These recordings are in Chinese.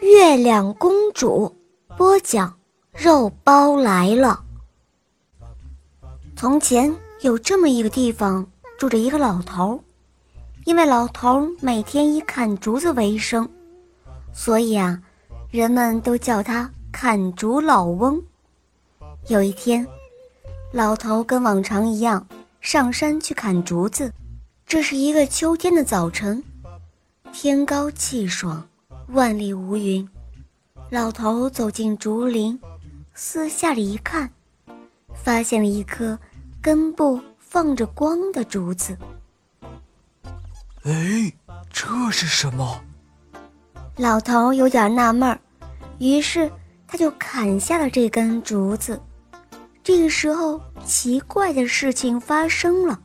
月亮公主播讲，肉包来了。从前有这么一个地方，住着一个老头。因为老头每天以砍竹子为生，所以啊，人们都叫他砍竹老翁。有一天，老头跟往常一样上山去砍竹子。这是一个秋天的早晨，天高气爽。万里无云，老头走进竹林，四下里一看，发现了一棵根部放着光的竹子。哎，这是什么？老头有点纳闷儿，于是他就砍下了这根竹子。这个时候，奇怪的事情发生了，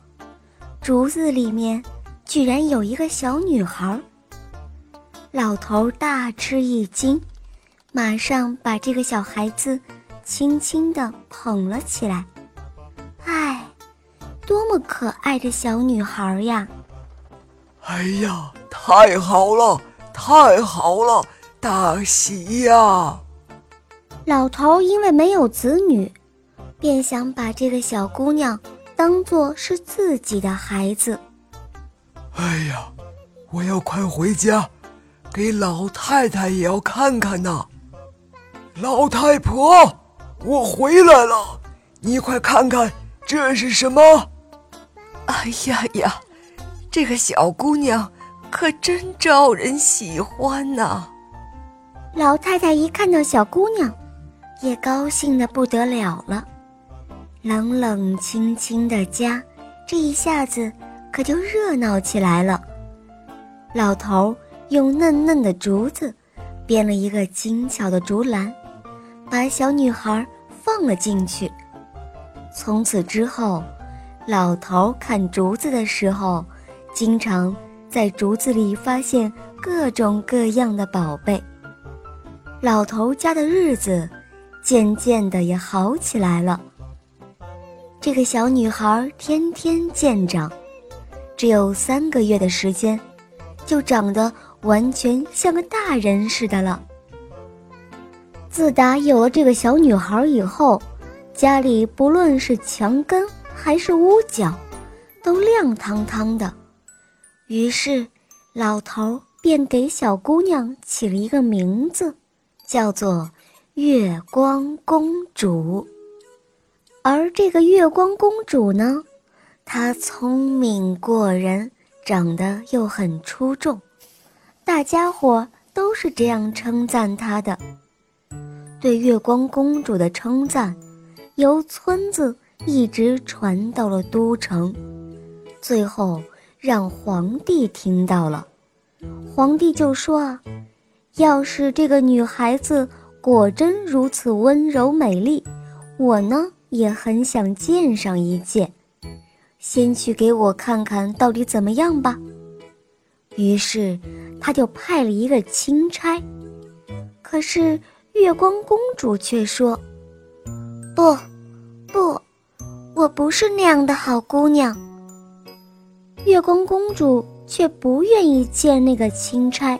竹子里面居然有一个小女孩。老头大吃一惊，马上把这个小孩子轻轻地捧了起来。唉，多么可爱的小女孩呀！哎呀，太好了，太好了，大喜呀！老头因为没有子女，便想把这个小姑娘当做是自己的孩子。哎呀，我要快回家。给老太太也要看看呐，老太婆，我回来了，你快看看这是什么？哎呀呀，这个小姑娘可真招人喜欢呐！老太太一看到小姑娘，也高兴的不得了了。冷冷清清的家，这一下子可就热闹起来了。老头。用嫩嫩的竹子编了一个精巧的竹篮，把小女孩放了进去。从此之后，老头砍竹子的时候，经常在竹子里发现各种各样的宝贝。老头家的日子渐渐的也好起来了。这个小女孩天天见长，只有三个月的时间，就长得。完全像个大人似的了。自打有了这个小女孩以后，家里不论是墙根还是屋角，都亮堂堂的。于是，老头便给小姑娘起了一个名字，叫做月光公主。而这个月光公主呢，她聪明过人，长得又很出众。大家伙都是这样称赞她的。对月光公主的称赞，由村子一直传到了都城，最后让皇帝听到了。皇帝就说：“啊，要是这个女孩子果真如此温柔美丽，我呢也很想见上一见。先去给我看看到底怎么样吧。”于是。他就派了一个钦差，可是月光公主却说：“不，不，我不是那样的好姑娘。”月光公主却不愿意见那个钦差，